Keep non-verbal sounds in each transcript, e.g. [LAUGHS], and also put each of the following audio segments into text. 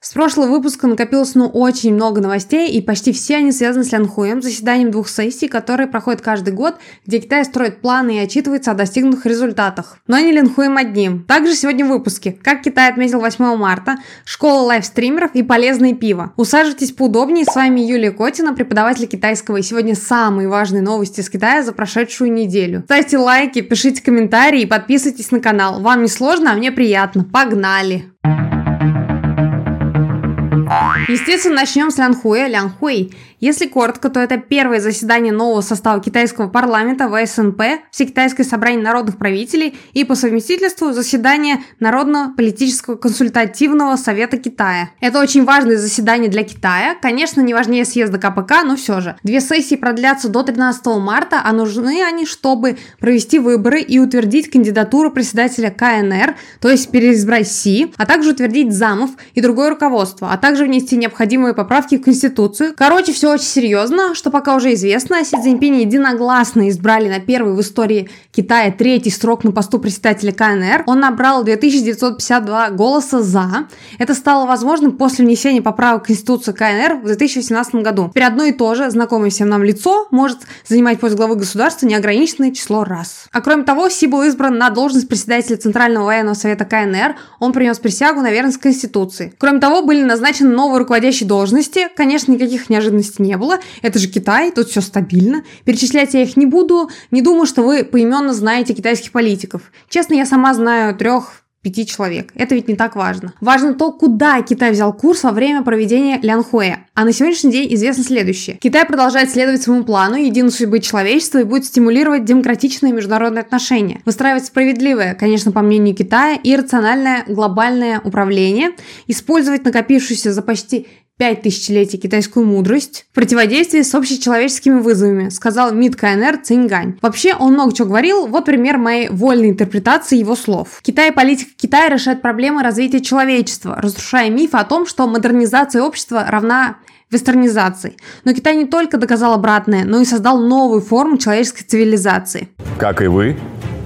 С прошлого выпуска накопилось ну очень много новостей, и почти все они связаны с Лянхуем, заседанием двух сессий, которые проходят каждый год, где Китай строит планы и отчитывается о достигнутых результатах. Но не Лянхуем одним. Также сегодня в выпуске, как Китай отметил 8 марта, школа лайвстримеров и полезное пиво. Усаживайтесь поудобнее, с вами Юлия Котина, преподаватель китайского, и сегодня самые важные новости из Китая за прошедшую неделю. Ставьте лайки, пишите комментарии и подписывайтесь на канал. Вам не сложно, а мне приятно. Погнали! Естественно, начнем с Лянхуя. Лянхуй если коротко, то это первое заседание нового состава китайского парламента ВСНП, Всекитайское собрание народных правителей и по совместительству заседание Народного политического консультативного совета Китая. Это очень важное заседание для Китая, конечно, не важнее съезда КПК, но все же. Две сессии продлятся до 13 марта, а нужны они, чтобы провести выборы и утвердить кандидатуру председателя КНР, то есть переизбрать Си, а также утвердить замов и другое руководство, а также внести необходимые поправки в Конституцию. Короче, все очень серьезно, что пока уже известно. Си Цзиньпинь единогласно избрали на первый в истории Китая третий срок на посту председателя КНР. Он набрал 2952 голоса «за». Это стало возможным после внесения поправок в Конституцию КНР в 2018 году. Теперь одно и то же, знакомое всем нам лицо, может занимать пост главы государства неограниченное число раз. А кроме того, Си был избран на должность председателя Центрального военного совета КНР. Он принес присягу на верность Конституции. Кроме того, были назначены новые руководящие должности. Конечно, никаких неожиданностей не было. Это же Китай, тут все стабильно. Перечислять я их не буду. Не думаю, что вы поименно знаете китайских политиков. Честно, я сама знаю трех пяти человек. Это ведь не так важно. Важно то, куда Китай взял курс во время проведения Лянхуэ. А на сегодняшний день известно следующее. Китай продолжает следовать своему плану единой судьбы человечества и будет стимулировать демократичные международные отношения, выстраивать справедливое, конечно, по мнению Китая, и рациональное глобальное управление, использовать накопившуюся за почти пять тысячелетий китайскую мудрость в противодействии с общечеловеческими вызовами, сказал МИД КНР Цингань. Вообще, он много чего говорил, вот пример моей вольной интерпретации его слов. Китай и политика Китая решает проблемы развития человечества, разрушая миф о том, что модернизация общества равна вестернизации. Но Китай не только доказал обратное, но и создал новую форму человеческой цивилизации. Как и вы,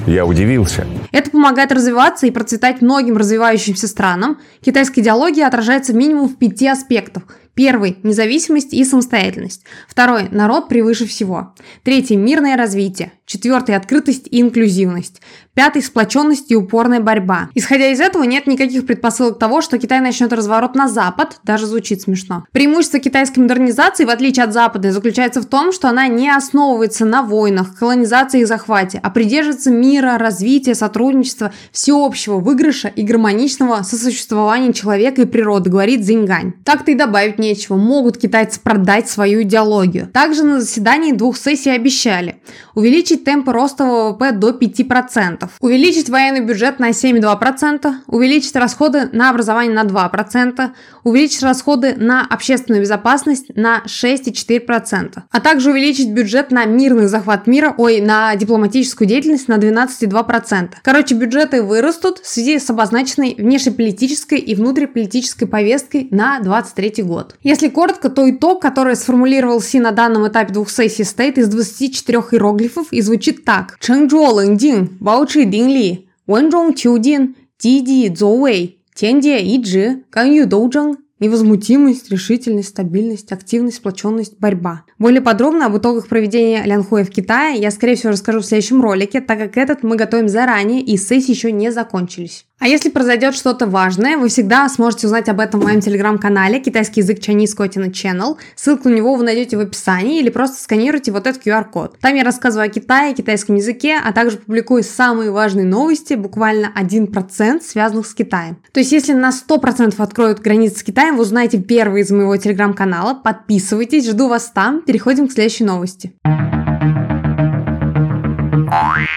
я удивился. Это помогает развиваться и процветать многим развивающимся странам. Китайская идеология отражается минимум в пяти аспектах – Первый – независимость и самостоятельность. Второй – народ превыше всего. Третий – мирное развитие. Четвертый – открытость и инклюзивность. Пятый – сплоченность и упорная борьба. Исходя из этого, нет никаких предпосылок того, что Китай начнет разворот на Запад, даже звучит смешно. Преимущество китайской модернизации, в отличие от Запада, заключается в том, что она не основывается на войнах, колонизации и захвате, а придерживается мира, развития, сотрудничества, всеобщего выигрыша и гармоничного сосуществования человека и природы, говорит Зиньгань. Так-то и добавить нечего, могут китайцы продать свою идеологию. Также на заседании двух сессий обещали увеличить темпы роста ВВП до 5%, увеличить военный бюджет на 7,2%, увеличить расходы на образование на 2%, увеличить расходы на общественную безопасность на 6,4%, а также увеличить бюджет на мирный захват мира, ой, на дипломатическую деятельность на 12,2%. Короче, бюджеты вырастут в связи с обозначенной внешнеполитической и внутриполитической повесткой на 2023 год. Если коротко, то итог, который сформулировал Си на данном этапе двух сессий, состоит из 24 иероглифов и звучит так. Чэнчжуо лэнgjing, баочи динли, вэнчжong чудин, диди зоуэй, тянде иджи, канью доужжэнг, Невозмутимость, решительность, стабильность, активность, сплоченность, борьба. Более подробно об итогах проведения Лянхуя в Китае я, скорее всего, расскажу в следующем ролике, так как этот мы готовим заранее и сессии еще не закончились. А если произойдет что-то важное, вы всегда сможете узнать об этом в моем телеграм-канале «Китайский язык Chinese Kotina Channel». Ссылку на него вы найдете в описании или просто сканируйте вот этот QR-код. Там я рассказываю о Китае, китайском языке, а также публикую самые важные новости, буквально 1% связанных с Китаем. То есть если на 100% откроют границы с Китаем, вы узнаете первые из моего телеграм-канала. Подписывайтесь, жду вас там. Переходим к следующей новости.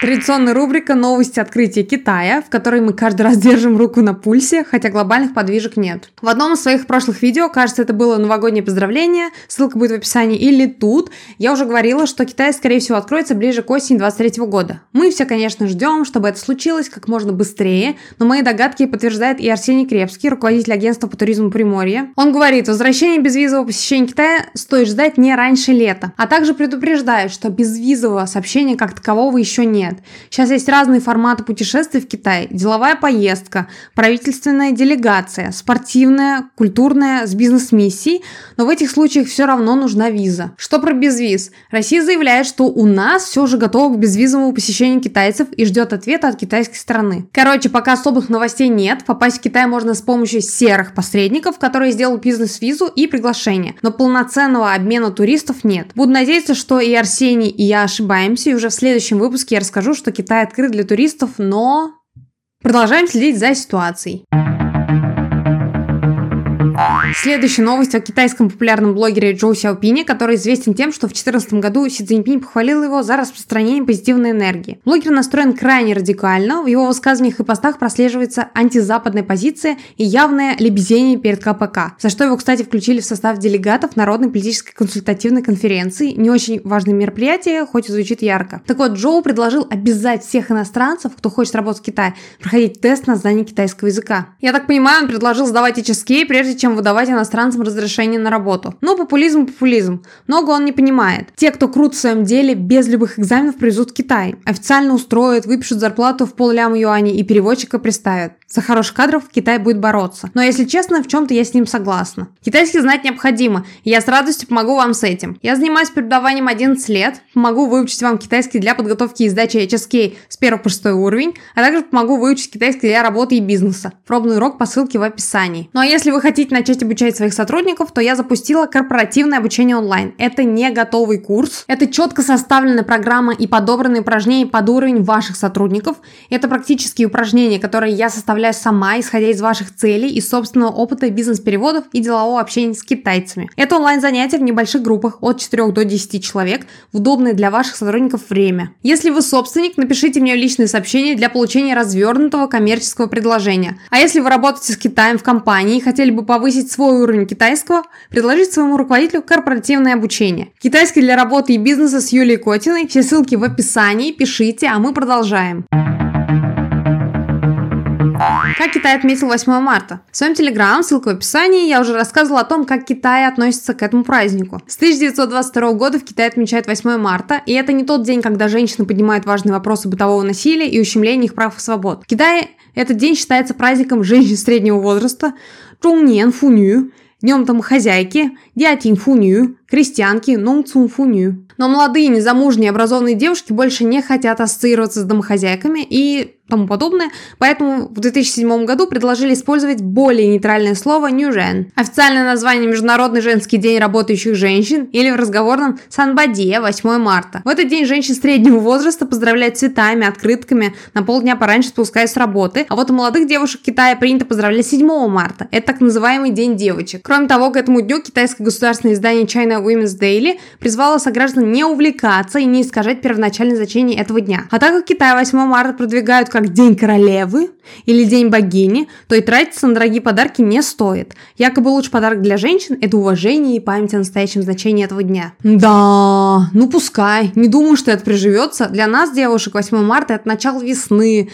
Традиционная рубрика «Новости открытия Китая», в которой мы каждый раз держим руку на пульсе, хотя глобальных подвижек нет. В одном из своих прошлых видео, кажется, это было новогоднее поздравление, ссылка будет в описании или тут, я уже говорила, что Китай, скорее всего, откроется ближе к осени 23 года. Мы все, конечно, ждем, чтобы это случилось как можно быстрее, но мои догадки подтверждает и Арсений Крепский, руководитель агентства по туризму Приморья. Он говорит, возвращение безвизового посещения Китая стоит ждать не раньше лета, а также предупреждает, что безвизового сообщения как такового еще нет. Нет. Сейчас есть разные форматы путешествий в Китай. Деловая поездка, правительственная делегация, спортивная, культурная, с бизнес-миссией. Но в этих случаях все равно нужна виза. Что про безвиз? Россия заявляет, что у нас все же готово к безвизовому посещению китайцев и ждет ответа от китайской стороны. Короче, пока особых новостей нет, попасть в Китай можно с помощью серых посредников, которые сделают бизнес-визу и приглашение. Но полноценного обмена туристов нет. Буду надеяться, что и Арсений, и я ошибаемся, и уже в следующем выпуске я расскажу, что Китай открыт для туристов, но... Продолжаем следить за ситуацией. Следующая новость о китайском популярном блогере Джоу Сяопине, который известен тем, что в 2014 году Си Цзиньпинь похвалил его за распространение позитивной энергии. Блогер настроен крайне радикально, в его высказываниях и постах прослеживается антизападная позиция и явное лебезение перед КПК, за что его, кстати, включили в состав делегатов Народной политической консультативной конференции. Не очень важное мероприятие, хоть и звучит ярко. Так вот, Джоу предложил обязать всех иностранцев, кто хочет работать в Китае, проходить тест на знание китайского языка. Я так понимаю, он предложил сдавать HSK, прежде чем выдавать давать иностранцам разрешение на работу. Но популизм – популизм. Много он не понимает. Те, кто крут в своем деле, без любых экзаменов привезут в Китай. Официально устроят, выпишут зарплату в полляма юаней и переводчика приставят. За хороших кадров Китай будет бороться. Но если честно, в чем-то я с ним согласна. Китайский знать необходимо, и я с радостью помогу вам с этим. Я занимаюсь преподаванием 11 лет, помогу выучить вам китайский для подготовки и сдачи HSK с 1 по 6 уровень, а также помогу выучить китайский для работы и бизнеса. Пробный урок по ссылке в описании. Ну а если вы хотите начать обучать своих сотрудников, то я запустила корпоративное обучение онлайн. Это не готовый курс, это четко составленная программа и подобранные упражнения под уровень ваших сотрудников. Это практические упражнения, которые я составляю составляю сама, исходя из ваших целей и собственного опыта бизнес-переводов и делового общения с китайцами. Это онлайн-занятия в небольших группах от 4 до 10 человек в удобное для ваших сотрудников время. Если вы собственник, напишите мне личное сообщение для получения развернутого коммерческого предложения. А если вы работаете с Китаем в компании и хотели бы повысить свой уровень китайского, предложите своему руководителю корпоративное обучение. Китайский для работы и бизнеса с Юлией Котиной. Все ссылки в описании. Пишите, а мы продолжаем. Как Китай отметил 8 марта? В своем телеграм, ссылка в описании, я уже рассказывала о том, как Китай относится к этому празднику. С 1922 года в Китае отмечают 8 марта, и это не тот день, когда женщины поднимают важные вопросы бытового насилия и ущемления их прав и свобод. В Китае этот день считается праздником женщин среднего возраста, Чуньен Фуню, днем там хозяйки, Дятин Фуню, крестьянки, Нонг Фуню. Но молодые, незамужние, образованные девушки больше не хотят ассоциироваться с домохозяйками и тому подобное, поэтому в 2007 году предложили использовать более нейтральное слово «нюжен». Официальное название Международный женский день работающих женщин или в разговорном «Санбадье» 8 марта. В этот день женщин среднего возраста поздравляют цветами, открытками, на полдня пораньше спускаясь с работы, а вот у молодых девушек Китая принято поздравлять 7 марта. Это так называемый День девочек. Кроме того, к этому дню китайское государственное издание China Women's Daily призвало сограждан не увлекаться и не искажать первоначальное значение этого дня. А так как Китай 8 марта продвигают как День королевы или День богини, то и тратиться на дорогие подарки не стоит. Якобы лучший подарок для женщин – это уважение и память о настоящем значении этого дня. Да, ну пускай. Не думаю, что это приживется. Для нас, девушек, 8 марта – это начало весны,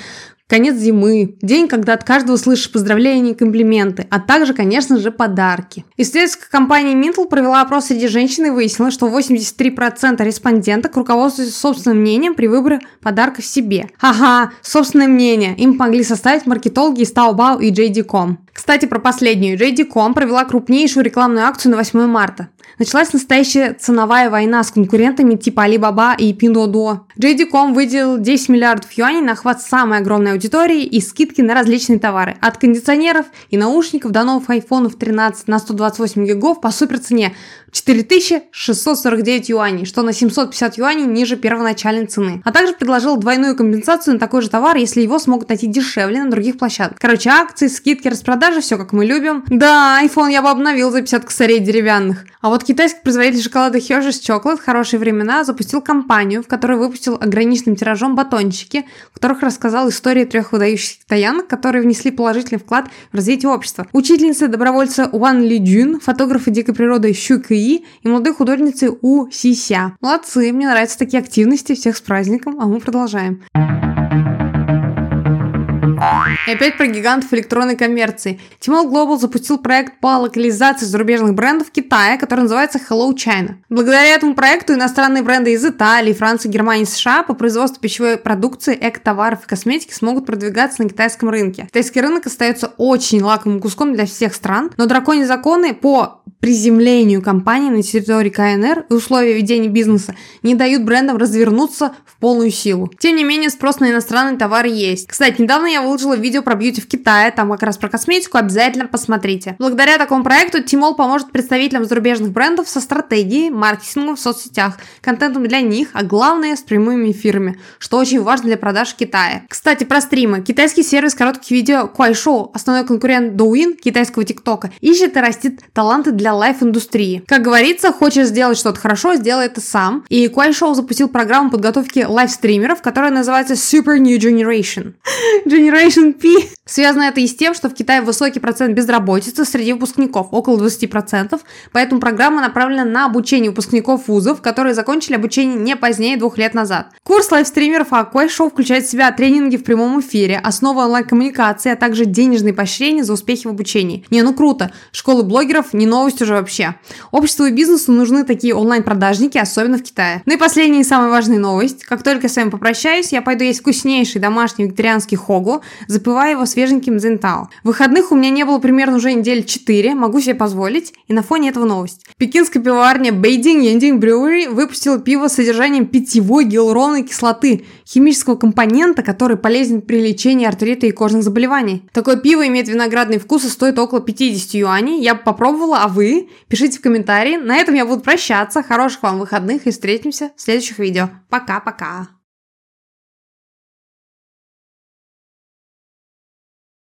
конец зимы, день, когда от каждого слышишь поздравления и комплименты, а также, конечно же, подарки. Исследовательская компания Mintel провела опрос среди женщин и выяснила, что 83% респонденток руководствуются собственным мнением при выборе подарка себе. Ага, собственное мнение. Им помогли составить маркетологи из Taobao и JD.com. Кстати, про последнюю. JD.com провела крупнейшую рекламную акцию на 8 марта. Началась настоящая ценовая война с конкурентами типа Alibaba и Pinduoduo. JD.com выделил 10 миллиардов юаней на охват самой огромной аудитории и скидки на различные товары. От кондиционеров и наушников до новых айфонов 13 на 128 гигов по суперцене 4649 юаней, что на 750 юаней ниже первоначальной цены. А также предложил двойную компенсацию на такой же товар, если его смогут найти дешевле на других площадках. Короче, акции, скидки, распродажи, все как мы любим. Да, iPhone я бы обновил за 50 косарей деревянных. А вот китайский производитель шоколада Hershey's Chocolate в хорошие времена запустил компанию, в которой выпустил ограниченным тиражом батончики, в которых рассказал истории трех выдающихся китаянок, которые внесли положительный вклад в развитие общества. Учительница добровольца Уан Ли Джун, фотографы дикой природы Щу Ки и молодой художницы У Си Ся. Молодцы, мне нравятся такие активности, всех с праздником, а мы продолжаем. И опять про гигантов электронной коммерции. Тимол Global запустил проект по локализации зарубежных брендов в Китае, который называется Hello China. Благодаря этому проекту иностранные бренды из Италии, Франции, Германии, США по производству пищевой продукции, эко-товаров и косметики смогут продвигаться на китайском рынке. Китайский рынок остается очень лакомым куском для всех стран, но драконьи законы по приземлению компании на территории КНР и условия ведения бизнеса не дают брендам развернуться в полную силу. Тем не менее, спрос на иностранные товары есть. Кстати, недавно я выложила видео про бьюти в Китае, там как раз про косметику, обязательно посмотрите. Благодаря такому проекту Тимол поможет представителям зарубежных брендов со стратегией, маркетингом в соцсетях, контентом для них, а главное с прямыми эфирами, что очень важно для продаж в Китае. Кстати, про стримы. Китайский сервис коротких видео Kuaishou, основной конкурент Douyin, китайского ТикТока, ищет и растит таланты для лайф-индустрии. Как говорится, хочешь сделать что-то хорошо, сделай это сам. И Kuaishou запустил программу подготовки лайв-стримеров, которая называется Super New Generation. [LAUGHS] Generation P. Связано это и с тем, что в Китае высокий процент безработицы среди выпускников, около 20%, поэтому программа направлена на обучение выпускников вузов, которые закончили обучение не позднее двух лет назад. Курс лайвстримеров Аквай Шоу включает в себя тренинги в прямом эфире, основы онлайн-коммуникации, а также денежные поощрения за успехи в обучении. Не, ну круто. Школы блогеров не новость уже вообще. Обществу и бизнесу нужны такие онлайн-продажники, особенно в Китае. Ну и последняя и самая важная новость. Как только с вами попрощаюсь, я пойду есть вкуснейший домашний вегетарианский хогу, запивая его свеженьким зентао. Выходных у меня не было примерно уже недель 4, могу себе позволить, и на фоне этого новость. Пекинская пивоварня Beijing Yanding Brewery выпустила пиво с содержанием питьевой гиалуроновой кислоты, химического компонента, который полезен при лечении артрита и кожных заболеваний. Такое пиво имеет виноградный вкус и стоит около 50 юаней. Я попробовала, а вы? Пишите в комментарии. На этом я буду прощаться. Хороших вам выходных и встретимся в следующих видео. Пока-пока.